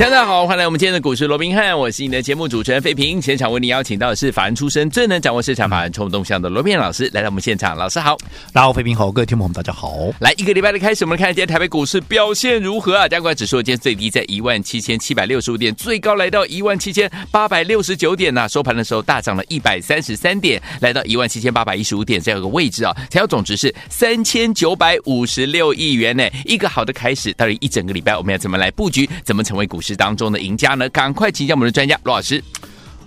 大家好，欢迎来我们今天的股市罗宾汉，我是你的节目主持人费平。现场为你邀请到的是法人出身、最能掌握市场法人冲动向的罗宾老师，来到我们现场。老师好，大家好，费平好，各位听众朋友们大家好。来一个礼拜的开始，我们来看今天台北股市表现如何啊？加权指数今天最低在一万七千七百六十五点，最高来到一万七千八百六十九点呐、收盘的时候大涨了一百三十三点，来到一万七千八百一十五点这样一个位置啊。成交总值是三千九百五十六亿元呢。一个好的开始，到底一整个礼拜我们要怎么来布局？怎么成为股市当中的赢家？呢，赶快请教我们的专家罗老师。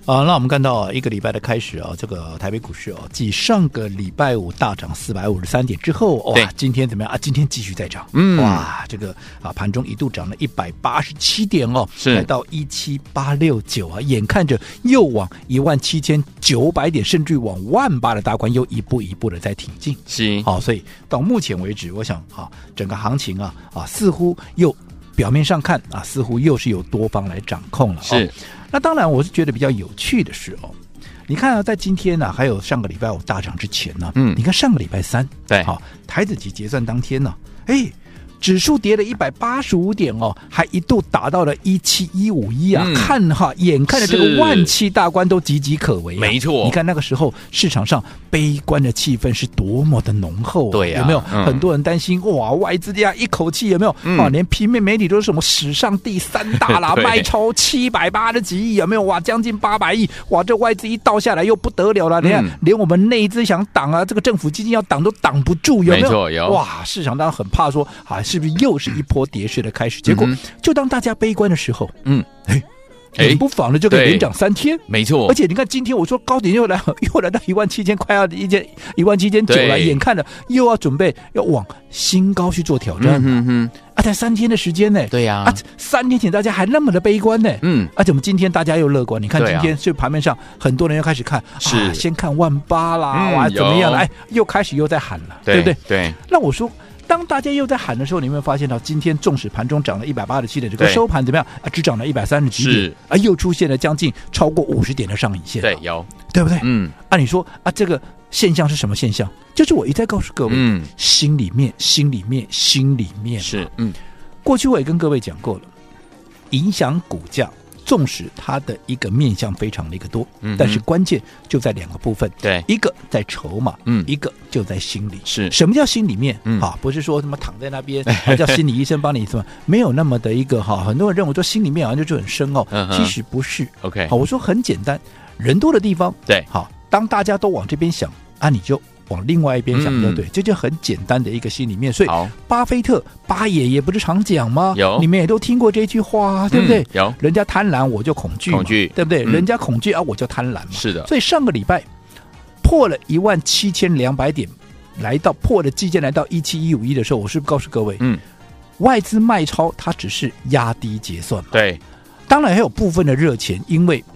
啊，那我们看到啊，一个礼拜的开始啊，这个台北股市哦，继上个礼拜五大涨四百五十三点之后，哇，今天怎么样啊？今天继续再涨，嗯，哇，这个啊，盘中一度涨了一百八十七点哦，是来到一七八六九啊，眼看着又往一万七千九百点，甚至往万八的大关又一步一步的在挺进，是，好，所以到目前为止，我想啊，整个行情啊啊，似乎又。表面上看啊，似乎又是由多方来掌控了。是，哦、那当然，我是觉得比较有趣的是哦，你看啊，在今天呢、啊，还有上个礼拜五大涨之前呢，嗯，你看上个礼拜三，对，好、哦，台子期结算当天呢，哎。指数跌了一百八十五点哦，还一度达到了一七一五一啊！嗯、看哈，眼看着这个万七大关都岌岌可危、啊，没错。你看那个时候市场上悲观的气氛是多么的浓厚、啊，对呀、啊，有没有？嗯、很多人担心哇，外资这样一口气有没有？嗯、啊，连平面媒体都是什么史上第三大啦，卖超七百八十几亿，有没有？哇，将近八百亿，哇，这外资一倒下来又不得了了，你看，嗯、连我们内资想挡啊，这个政府基金要挡都挡不住，有没有？没错，有。哇，市场当然很怕说，啊，是不是又是一？波跌势的开始，结果就当大家悲观的时候，嗯，哎，冷不妨的就可以连涨三天，没错。而且你看，今天我说高点又来，又来到一万七千，快要一千一万七千九了，眼看着又要准备要往新高去做挑战，嗯哼，啊，才三天的时间呢，对呀，啊，三天前大家还那么的悲观呢，嗯，而且我们今天大家又乐观，你看今天是盘面上很多人又开始看，是。先看万八啦，哇，怎么样了？哎，又开始又在喊了，对不对？对，那我说。当大家又在喊的时候，你有没有发现到今天纵使盘中涨了一百八十七点，这个收盘怎么样啊？只涨了一百三十几点，啊，又出现了将近超过五十点的上影线。对，有对不对？嗯，按理说啊，这个现象是什么现象？就是我一再告诉各位，嗯，心里面，心里面，心里面是嗯，过去我也跟各位讲过了，影响股价。纵使它的一个面向非常的一个多，嗯、但是关键就在两个部分，对，一个在筹码，嗯，一个就在心里。是什么叫心里面？嗯、啊，不是说什么躺在那边，还叫心理医生帮你什么？没有那么的一个哈，很多人认为说心里面好像就就很深哦，嗯、哼其实不是。OK，好，我说很简单，人多的地方，对，好，当大家都往这边想，啊，你就。往另外一边想，对不对？这就很简单的一个心里面。所以，巴菲特巴爷爷不是常讲吗？有，你们也都听过这句话，对不对？有，人家贪婪，我就恐惧，恐惧，对不对？人家恐惧啊，我就贪婪嘛。是的。所以上个礼拜破了一万七千两百点，来到破了季线，来到一七一五一的时候，我是不是告诉各位，嗯，外资卖超它只是压低结算嘛。对，当然还有部分的热钱，因为好。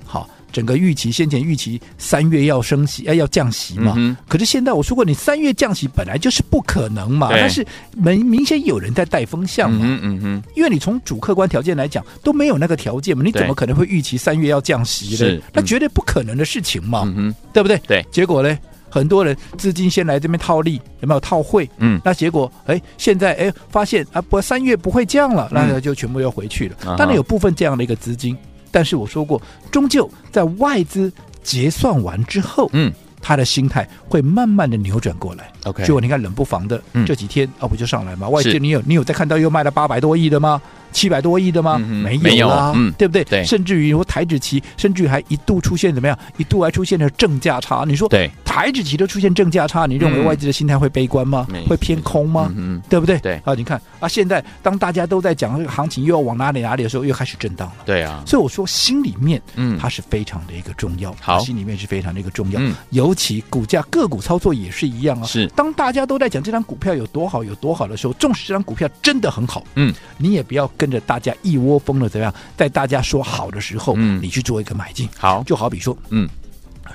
整个预期先前预期三月要升息，哎，要降息嘛？嗯、可是现在我说过，你三月降息本来就是不可能嘛。但是明明显有人在带风向嘛。嗯嗯嗯。因为你从主客观条件来讲都没有那个条件嘛，你怎么可能会预期三月要降息呢？是那绝对不可能的事情嘛。嗯哼，对不对？对。结果呢，很多人资金先来这边套利，有没有套汇？嗯。那结果哎，现在哎发现啊不，三月不会降了，那就全部又回去了。嗯、当然有部分这样的一个资金。但是我说过，终究在外资结算完之后，嗯，他的心态会慢慢的扭转过来。OK，结果你看冷不防的这几天啊，不就上来吗？外资你有你有在看到又卖了八百多亿的吗？七百多亿的吗？没有啦，对不对？对，甚至于说台指期，甚至于还一度出现怎么样？一度还出现了正价差。你说对台指期都出现正价差，你认为外资的心态会悲观吗？会偏空吗？嗯，对不对？对啊，你看啊，现在当大家都在讲这个行情又要往哪里哪里的时候，又开始震荡了。对啊，所以我说心里面，嗯，它是非常的一个重要。好，心里面是非常的一个重要。嗯，尤其股价个股操作也是一样啊。是，当大家都在讲这张股票有多好有多好的时候，纵使这张股票真的很好，嗯，你也不要跟着大家一窝蜂的怎么样，在大家说好的时候，嗯，你去做一个买进，好，就好比说，嗯，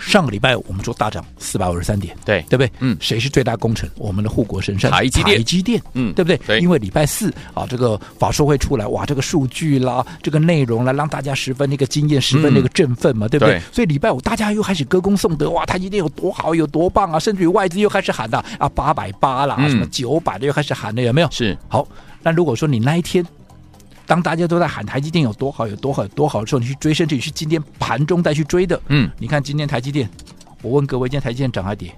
上个礼拜我们说大涨四百五十三点，对对不对？嗯，谁是最大功臣？我们的护国神山台积电，台积电，嗯，对不对？对，因为礼拜四啊，这个法说会出来，哇，这个数据啦，这个内容啦，让大家十分那个惊艳，十分那个振奋嘛，嗯、对不对，对？所以礼拜五大家又开始歌功颂德，哇，台积电有多好，有多棒啊！甚至于外资又开始喊的啊，八百八啦，什么九百的又开始喊了，有没有？是。好，那如果说你那一天。当大家都在喊台积电有多好，有多好，有多好的时候，你去追，甚至于是今天盘中再去追的。嗯，你看今天台积电，我问各位，今天台积电涨还跌？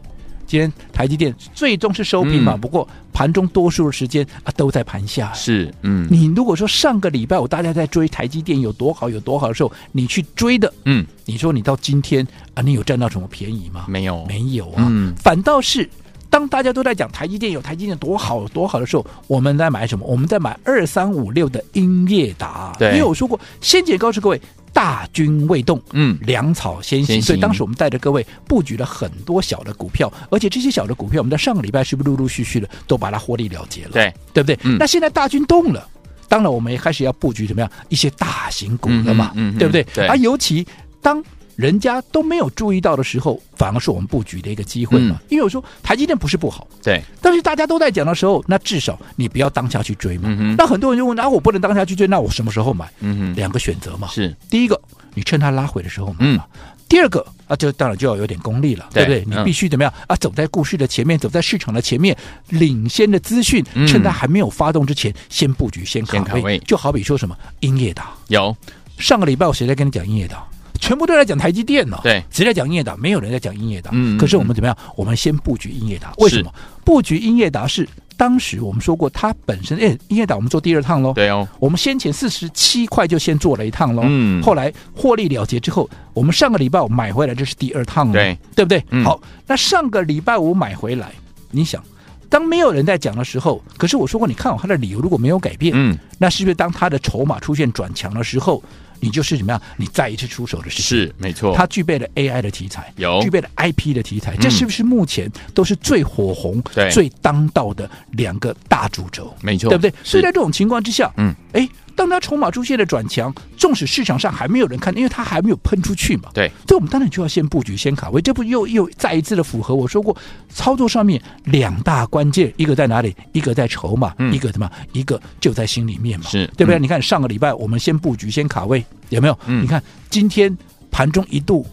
今天台积电最终是收平嘛？嗯、不过盘中多数的时间啊都在盘下。是，嗯，你如果说上个礼拜我大家在追台积电有多好，有多好的时候，你去追的，嗯，你说你到今天啊，你有占到什么便宜吗？没有，没有啊，嗯、反倒是。当大家都在讲台积电有台积电多好多好的时候，我们在买什么？我们在买二三五六的英业达。对，因为我说过，先前告诉各位，大军未动，嗯，粮草先行，所以当时我们带着各位布局了很多小的股票，而且这些小的股票，我们在上个礼拜是不是陆陆续续的都把它获利了结了？对，对不对？嗯、那现在大军动了，当然我们也开始要布局怎么样一些大型股了嘛？嗯，嗯，对不对？对。而尤其当人家都没有注意到的时候，反而是我们布局的一个机会嘛。嗯、因为我说台积电不是不好，对，但是大家都在讲的时候，那至少你不要当下去追嘛。嗯、那很多人就问：啊，我不能当下去追，那我什么时候买？嗯哼，两个选择嘛。是第一个，你趁它拉回的时候买嘛。嗯、第二个啊，就当然就要有点功力了，对，对不对？你必须怎么样啊？走在故事的前面，走在市场的前面，领先的资讯，趁它还没有发动之前，先布局，先卡位。卡位就好比说什么英业达，有上个礼拜我谁在跟你讲英业达？全部都在讲台积电呢，对，谁在讲英业达？没有人在讲英业达。嗯，可是我们怎么样？我们先布局英业达，为什么？布局英业达是当时我们说过，它本身哎，英业达我们做第二趟喽。对哦，我们先前四十七块就先做了一趟喽。嗯，后来获利了结之后，我们上个礼拜五买回来，这是第二趟了，对，对不对？好，那上个礼拜五买回来，你想，当没有人在讲的时候，可是我说过，你看好它的理由如果没有改变，嗯，那是不是当它的筹码出现转强的时候？你就是怎么样？你再一次出手的事情是没错。它具备了 AI 的题材，有具备了 IP 的题材，嗯、这是不是目前都是最火红、对最当道的两个大主轴？没错，对不对？所以在这种情况之下，嗯，哎。当它筹码出现了转强，纵使市场上还没有人看，因为它还没有喷出去嘛。对，所以我们当然就要先布局、先卡位。这不又又再一次的符合我说过，操作上面两大关键，一个在哪里？一个在筹码，嗯、一个什么？一个就在心里面嘛。是，对不对？嗯、你看上个礼拜我们先布局、先卡位，有没有？嗯、你看今天盘中一度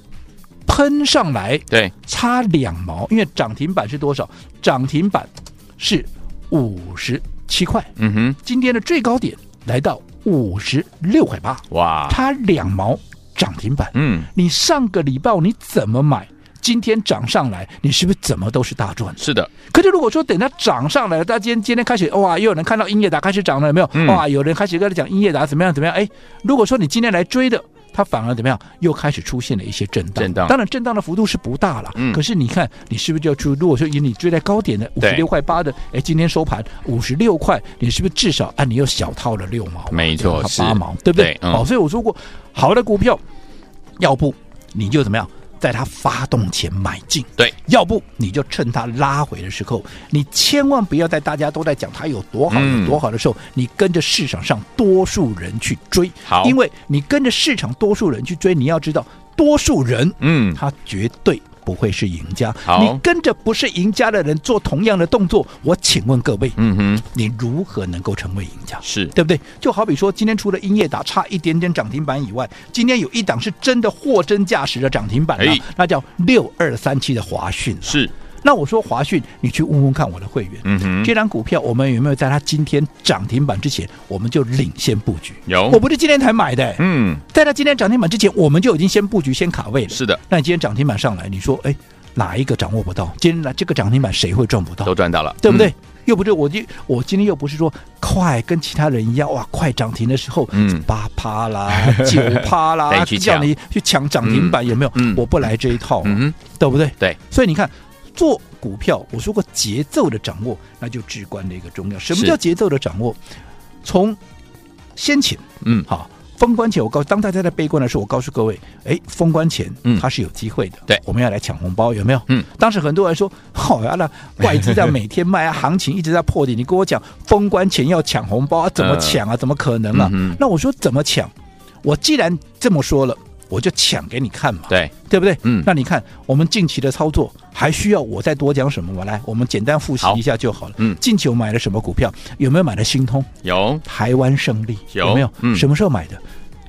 喷上来，对，差两毛，因为涨停板是多少？涨停板是五十七块。嗯哼，今天的最高点来到。五十六块八，哇，它两毛涨停板。嗯，你上个礼拜你怎么买？今天涨上来，你是不是怎么都是大赚？是的。可是如果说等它涨上来了，大家今天今天开始哇，又有人看到英业达开始涨了，有没有？嗯、哇，有人开始跟他讲英业达怎么样怎么样？哎，如果说你今天来追的。它反而怎么样？又开始出现了一些震荡。震荡，当然震荡的幅度是不大了。嗯。可是你看，你是不是就要出？如果说以你追在高点的五十六块八的，哎，今天收盘五十六块，你是不是至少啊你又小套了六毛？没错，八毛，对不对？好，所以我说过，好的股票，要不你就怎么样？在它发动前买进，对，要不你就趁它拉回的时候，你千万不要在大家都在讲它有多好有多好的时候，嗯、你跟着市场上多数人去追，好，因为你跟着市场多数人去追，你要知道多数人，嗯，他绝对。不会是赢家。你跟着不是赢家的人做同样的动作，我请问各位，嗯哼，你如何能够成为赢家？是对不对？就好比说，今天除了英业打差一点点涨停板以外，今天有一档是真的货真价实的涨停板，了，那叫六二三七的华讯，是。那我说华讯，你去问问看我的会员，嗯哼，这张股票我们有没有在它今天涨停板之前，我们就领先布局？有，我不是今天才买的，嗯，在它今天涨停板之前，我们就已经先布局、先卡位了。是的，那你今天涨停板上来，你说，哎，哪一个掌握不到？今天来这个涨停板谁会赚不到？都赚到了，对不对？嗯、又不是我今我今天又不是说快跟其他人一样，哇，快涨停的时候，嗯，八趴啦，九趴啦，叫你去抢涨停板，有没有？嗯，我不来这一套，嗯，对不对？对，所以你看。做股票，我说过节奏的掌握，那就至关的一个重要。什么叫节奏的掌握？从先前，嗯，好，封关前，我告诉当大家在悲观的时候，我告诉各位，哎，封关前，嗯，它是有机会的。对，我们要来抢红包，有没有？嗯，当时很多人说，好呀，那外资在每天卖啊，行情一直在破底，你跟我讲封关前要抢红包，啊，怎么抢啊？怎么可能啊？嗯、那我说怎么抢？我既然这么说了。我就抢给你看嘛，对对不对？嗯，那你看我们近期的操作还需要我再多讲什么吗？来，我们简单复习一下就好了。嗯，近期我买了什么股票？有没有买的新通？有。台湾胜利有，有没有？嗯，什么时候买的？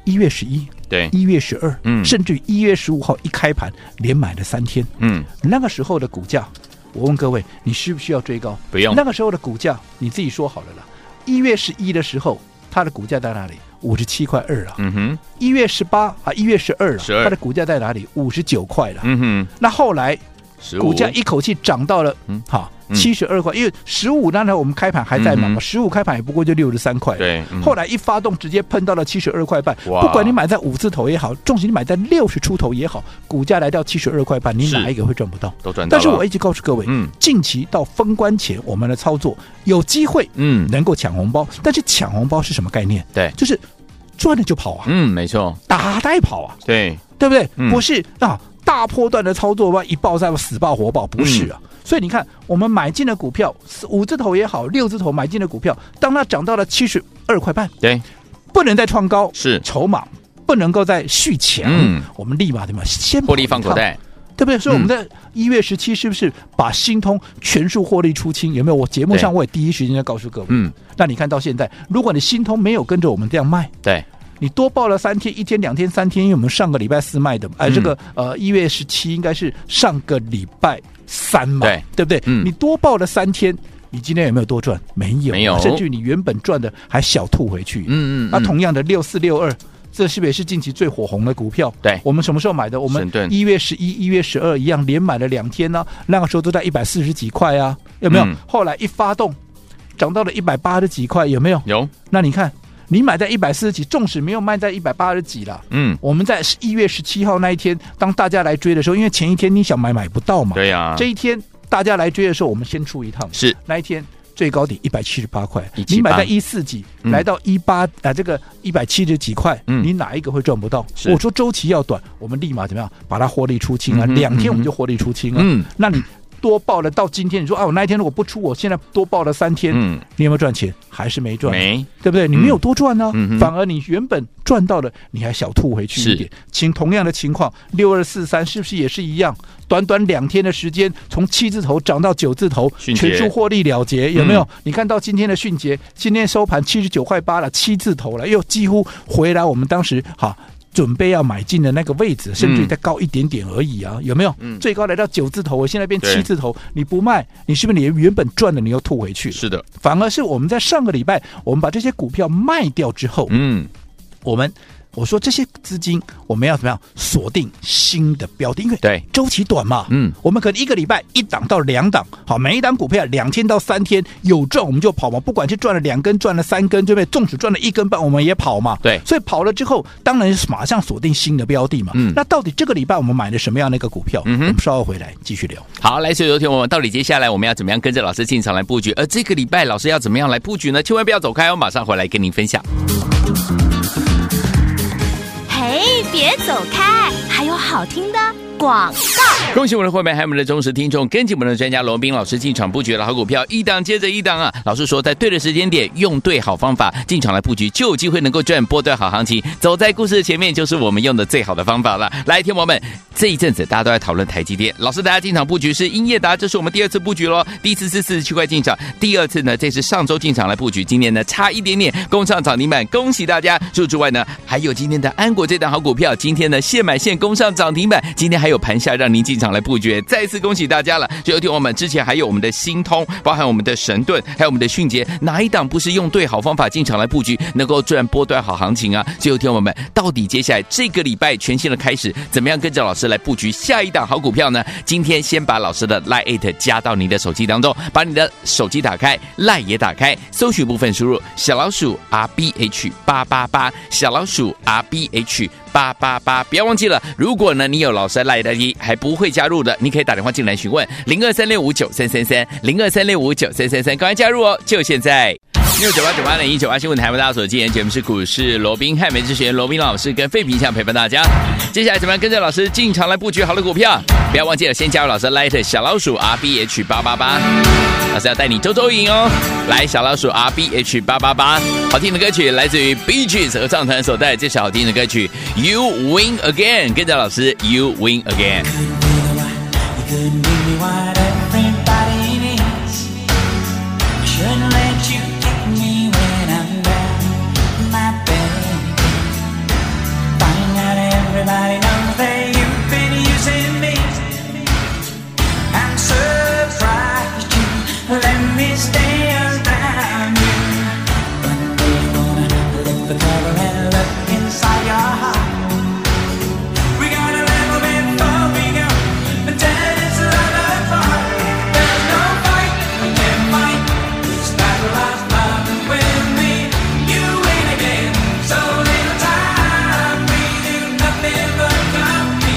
一月十一，对，一月十二，嗯，甚至一月十五号一开盘连买了三天，嗯，那个时候的股价，我问各位，你需不需要追高？不用。那个时候的股价，你自己说好了啦。一月十一的时候，它的股价在哪里？五十七块二了。嗯哼。一月十八啊，一月十二了，它的股价在哪里？五十九块了。嗯哼。那后来，股价一口气涨到了，嗯，好。七十二块，因为十五当然我们开盘还在嘛，十五开盘也不过就六十三块。对，后来一发动直接喷到了七十二块半。不管你买在五字头也好，重型你买在六十出头也好，股价来到七十二块半，你哪一个会赚不到？都赚到。但是我一直告诉各位，嗯，近期到封关前，我们的操作有机会，嗯，能够抢红包。但是抢红包是什么概念？对，就是赚了就跑啊。嗯，没错，打带跑啊。对，对不对？不是啊，大波段的操作吧，一爆再死爆活爆，不是啊。所以你看，我们买进的股票，五字头也好，六字头买进的股票，当它涨到了七十二块半，对，不能再创高，是筹码不能够再续强，嗯，我们立马对吗？先获利放口袋，对不对？所以我们在一月十七是不是把新通全数获利出清？有没有？我节目上我也第一时间在告诉各位，嗯，那你看到现在，如果你新通没有跟着我们这样卖，对。你多报了三天，一天、两天、三天，因为我们上个礼拜四卖的，哎、呃，这个呃一月十七应该是上个礼拜三嘛，对对不对？嗯，你多报了三天，你今天有没有多赚？没有，没有，甚至你原本赚的还小吐回去。嗯嗯，那同样的六四六二，这是不是也是近期最火红的股票？对，我们什么时候买的？我们一月十一、一月十二一样连买了两天呢、啊，那个时候都在一百四十几块啊，有没有？嗯、后来一发动，涨到了一百八十几块，有没有？有。那你看。你买在一百四十几，纵使没有卖在一百八十几了，嗯，我们在一月十七号那一天，当大家来追的时候，因为前一天你想买买不到嘛，对呀、啊，这一天大家来追的时候，我们先出一趟，是那一天最高点一百七十八块，你买在一四几，嗯、来到一八啊，这个一百七十几块，嗯，你哪一个会赚不到？我说周期要短，我们立马怎么样把它获利出清啊？两、嗯、天我们就获利出清了，嗯，那你。多报了到今天，你说啊，我那一天如果不出，我现在多报了三天，嗯，你有没有赚钱？还是没赚？没，对不对？你没有多赚呢、啊，嗯、反而你原本赚到的，你还小吐回去一点。请同样的情况，六二四三是不是也是一样？短短两天的时间，从七字头涨到九字头，全数获利了结，有没有？嗯、你看到今天的迅捷，今天收盘七十九块八了，七字头了，又几乎回来我们当时哈。准备要买进的那个位置，甚至再高一点点而已啊，嗯、有没有？嗯、最高来到九字头，我现在变七字头，你不卖，你是不是你原本赚的你又吐回去？是的，反而是我们在上个礼拜，我们把这些股票卖掉之后，嗯，我们。我说这些资金我们要怎么样锁定新的标的？因为对周期短嘛，嗯，我们可能一个礼拜一档到两档，好，每一档股票两天到三天有赚我们就跑嘛，不管是赚了两根赚了三根，对不对？纵使赚了一根半，我们也跑嘛，对，所以跑了之后，当然是马上锁定新的标的嘛。嗯，那到底这个礼拜我们买了什么样的一个股票？嗯哼，我们稍后回来继续聊。好，来，所以昨天我们到底接下来我们要怎么样跟着老师进场来布局？而这个礼拜老师要怎么样来布局呢？千万不要走开哦，马上回来跟您分享。哎别走开，还有好听的广告。恭喜我们的会员，还有我们的忠实听众，跟紧我们的专家罗宾老师进场布局的好股票，一档接着一档啊！老师说，在对的时间点，用对好方法进场来布局，就有机会能够赚波段好行情。走在故事的前面，就是我们用的最好的方法了。来，听友们，这一阵子大家都在讨论台积电，老师大家进场布局是英业达，这是我们第二次布局喽。第一次是四十七块进场，第二次呢，这是上周进场来布局，今年呢差一点点攻上涨停板，恭喜大家！除此之外呢，还有今天的安国这档好股票，今天呢现买现攻上涨停板，今天还还有盘下让您进场来布局。再次恭喜大家了！就有听我们之前还有我们的新通，包含我们的神盾，还有我们的迅捷，哪一档不是用对好方法进场来布局，能够赚波段好行情啊？就有听我们到底接下来这个礼拜全新的开始，怎么样跟着老师来布局下一档好股票呢？今天先把老师的 Line 加到你的手机当中，把你的手机打开，Line 也打开，搜寻部分输入小老鼠 R B H 八八八，小老鼠 R B H。八八八，不要忘记了。如果呢，你有老师赖的一还不会加入的，你可以打电话进来询问零二三六五九三三三零二三六五九三三三，赶快加入哦，就现在。六九八九八零一九八新闻台为大家所今天节目是股市罗宾汉美之学罗宾老师跟费平想陪伴大家。接下来怎么样跟着老师进场来布局好的股票？不要忘记了先加入老师 Light 小老鼠 R B H 八八八，老师要带你周周赢哦。来小老鼠 R B H 八八八，好听的歌曲来自于 Bee Gees 合唱团所带来这首好听的歌曲 You Win Again，跟着老师 You Win Again。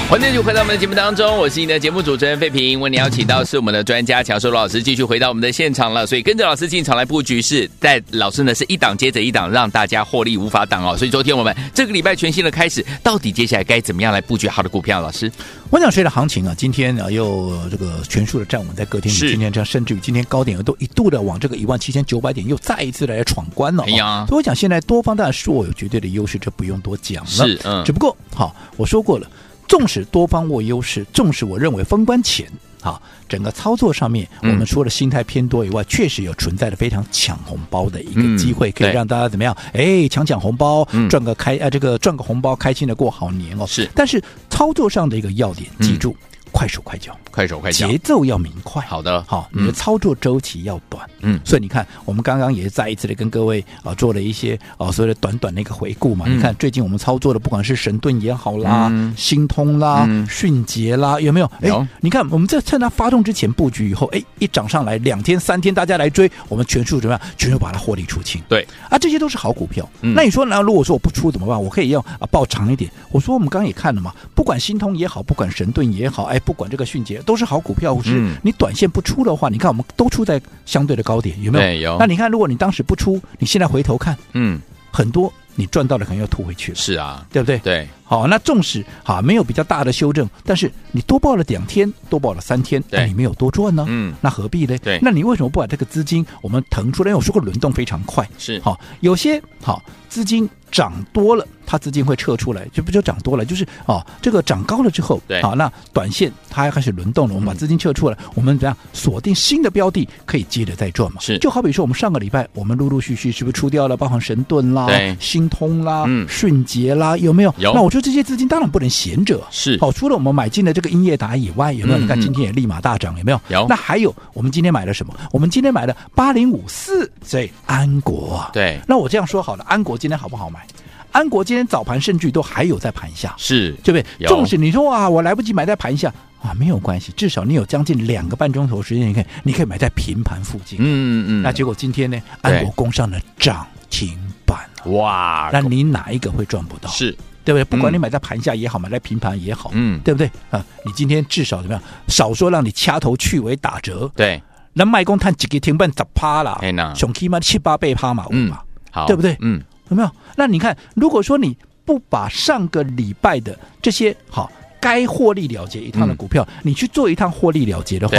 欢迎继续回到我们的节目当中，我是你的节目主持人费平。为你邀请到是我们的专家乔硕罗老师，继续回到我们的现场了。所以跟着老师进场来布局，是在老师呢是一档接着一档，让大家获利无法挡哦。所以昨天我们这个礼拜全新的开始，到底接下来该怎么样来布局好的股票？老师，我想随着行情啊，今天啊又这个全数的站稳在隔天，今天这样，甚至于今天高点都一度的往这个一万七千九百点又再一次来闯关了。哎呀，所以我讲现在多方当然是我有绝对的优势，这不用多讲了。是，嗯，只不过好，我说过了。纵使多方握优势，纵使我认为封关前啊，整个操作上面，我们除了心态偏多以外，确实有存在的非常抢红包的一个机会，可以让大家怎么样？哎，抢抢红包，赚个开啊，这个赚个红包，开心的过好年哦。是，但是操作上的一个要点，记住。快手快脚，快手快脚，节奏要明快。好的，好，你的操作周期要短。嗯，所以你看，我们刚刚也是再一次的跟各位啊做了一些啊所谓的短短的一个回顾嘛。你看最近我们操作的，不管是神盾也好啦，新通啦，迅捷啦，有没有？哎，你看我们在趁它发动之前布局以后，哎，一涨上来两天三天，大家来追，我们全数怎么样？全数把它获利出清。对，啊，这些都是好股票。那你说，那如果说我不出怎么办？我可以要啊报长一点。我说我们刚刚也看了嘛，不管新通也好，不管神盾也好，哎。不管这个迅捷都是好股票，是你短线不出的话，你看我们都出在相对的高点，有没有？有。那你看，如果你当时不出，你现在回头看，嗯，很多你赚到的可能要吐回去了。是啊，对不对？对。好，那纵使哈没有比较大的修正，但是你多报了两天，多报了三天，那你没有多赚呢？嗯，那何必呢？对。那你为什么不把这个资金我们腾出来？因为我说过轮动非常快，是好，有些好资金涨多了。它资金会撤出来，就不就涨多了，就是哦，这个涨高了之后，对，好，那短线它要开始轮动了，我们把资金撤出来，嗯、我们怎样锁定新的标的，可以接着再赚嘛？是，就好比说我们上个礼拜，我们陆陆续续是不是出掉了，包含神盾啦、对新通啦、嗯、迅捷啦，有没有？有。那我说这些资金当然不能闲着，是。哦，除了我们买进的这个英业达以外，有没有？嗯、你看今天也立马大涨，有没有？有。那还有，我们今天买了什么？我们今天买了八零五四，所以，安国。对。那我这样说好了，安国今天好不好买？安国今天早盘甚至都还有在盘下，是对不对？纵使你说哇，我来不及买在盘下啊，没有关系，至少你有将近两个半钟头时间，你可以你可以买在平盘附近。嗯嗯嗯。那结果今天呢，安国攻上了涨停板，哇！那你哪一个会赚不到？是对不对？不管你买在盘下也好，买在平盘也好，嗯，对不对？啊，你今天至少怎么样？少说让你掐头去尾打折，对。那卖工探几个停板十趴了，哎那，熊起码七八倍趴嘛，嗯，好，对不对？嗯。有没有？那你看，如果说你不把上个礼拜的这些好该获利了结一趟的股票，嗯、你去做一趟获利了结的话，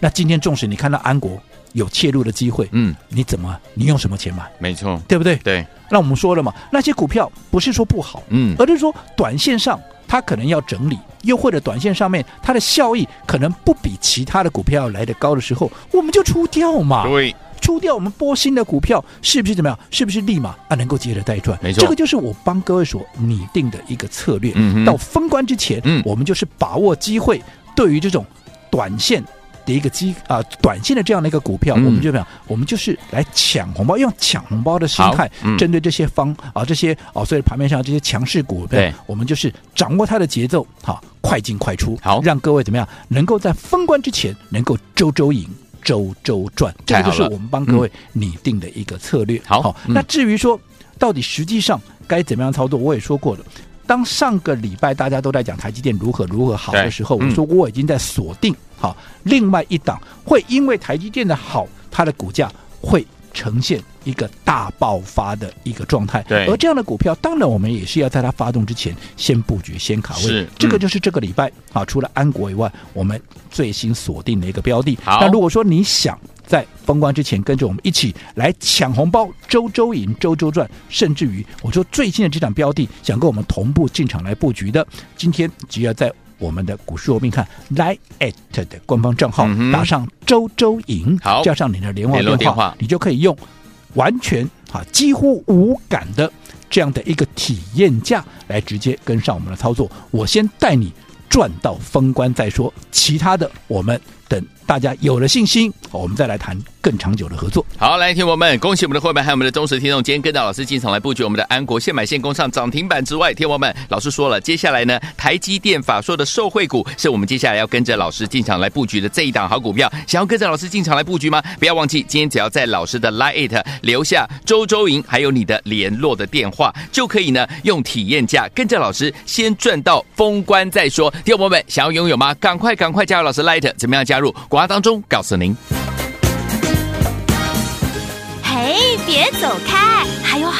那今天纵使你看到安国有切入的机会，嗯，你怎么？你用什么钱买？没错，对不对？对。那我们说了嘛，那些股票不是说不好，嗯，而是说短线上它可能要整理，又或者短线上面它的效益可能不比其他的股票要来得高的时候，我们就出掉嘛。对。出掉我们波新的股票，是不是怎么样？是不是立马啊能够接着再赚？没错，这个就是我帮各位所拟定的一个策略。嗯哼，到封关之前，嗯，我们就是把握机会，对于这种短线的一个机啊，短线的这样的一个股票，嗯、我们就怎么样？我们就是来抢红包，用抢红包的心态，嗯、针对这些方啊这些啊，所以盘面上这些强势股，对，我们就是掌握它的节奏，好，快进快出，好，让各位怎么样？能够在封关之前能够周周赢。周周转，这个就是我们帮各位拟定的一个策略。好，好，那至于说到底实际上该怎么样操作，我也说过了。当上个礼拜大家都在讲台积电如何如何好的时候，我说我已经在锁定好另外一档，会因为台积电的好，它的股价会呈现一个大爆发的一个状态。对，而这样的股票，当然我们也是要在它发动之前先布局、先卡位。是，这个就是这个礼拜、嗯、啊，除了安国以外，我们最新锁定的一个标的。好，那如果说你想在封关之前跟着我们一起来抢红包，周周赢，周周赚，甚至于我说最新的这档标的，想跟我们同步进场来布局的，今天只要在我们的股市罗宾看 Line@ 的官方账号、嗯、打上周周赢，好，加上你的联络电话，电话你就可以用完全啊几乎无感的这样的一个体验价来直接跟上我们的操作。我先带你赚到封关再说，其他的我们。等大家有了信心，我们再来谈更长久的合作。好，来听我们，恭喜我们的会员还有我们的忠实听众，今天跟着老师进场来布局我们的安国，现买现攻上涨停板之外，听我们，老师说了，接下来呢，台积电法说的受惠股是我们接下来要跟着老师进场来布局的这一档好股票。想要跟着老师进场来布局吗？不要忘记，今天只要在老师的 Line 留下周周莹，还有你的联络的电话，就可以呢用体验价跟着老师先赚到封关再说。听我们，想要拥有吗？赶快赶快加入老师 Line，怎么样加入？广告当中告诉您。嘿，别走开，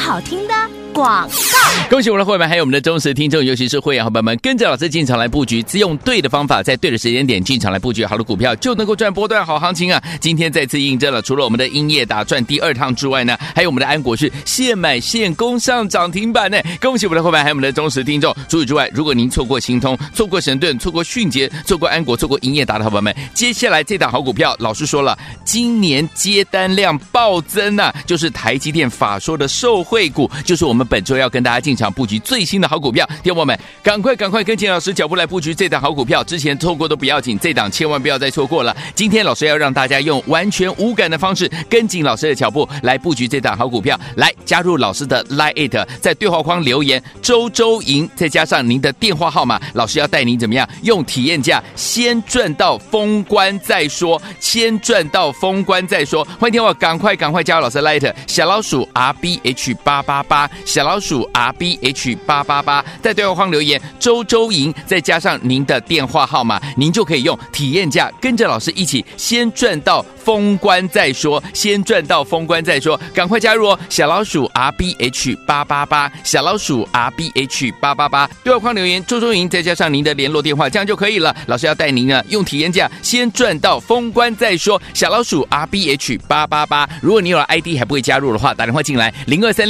好听的。广告，恭喜我们的会员，还有我们的忠实听众，尤其是会员伙伴们，跟着老师进场来布局，只用对的方法，在对的时间点进场来布局好的股票，就能够赚波段好行情啊！今天再次印证了，除了我们的英业达赚第二趟之外呢，还有我们的安国是现买现攻上涨停板呢！恭喜我们的会员，还有我们的忠实听众。除此之外，如果您错过新通、错过神盾、错过迅捷、错过安国、错过英业达的伙伴们，接下来这档好股票，老师说了，今年接单量暴增啊，就是台积电法说的受惠惠股，就是我们。本周要跟大家进场布局最新的好股票，听友们赶快赶快跟紧老师脚步来布局这档好股票。之前错过都不要紧，这档千万不要再错过了。今天老师要让大家用完全无感的方式跟紧老师的脚步来布局这档好股票。来加入老师的 Line，在对话框留言“周周赢”，再加上您的电话号码，老师要带您怎么样用体验价先赚到封关再说，先赚到封关再说。欢迎听我赶快赶快加入老师的 Line，小老鼠 R B H 八八八小。老鼠 R B H 八八八，在对话框留言“周周赢”，再加上您的电话号码，您就可以用体验价跟着老师一起先赚到封关再说，先赚到封关再说，赶快加入哦！小老鼠 R B H 八八八，小老鼠 R B H 八八八，对话框留言“周周赢”，再加上您的联络电话，这样就可以了。老师要带您呢用体验价先赚到封关再说，小老鼠 R B H 八八八。如果你有了 ID 还不会加入的话，打电话进来零二三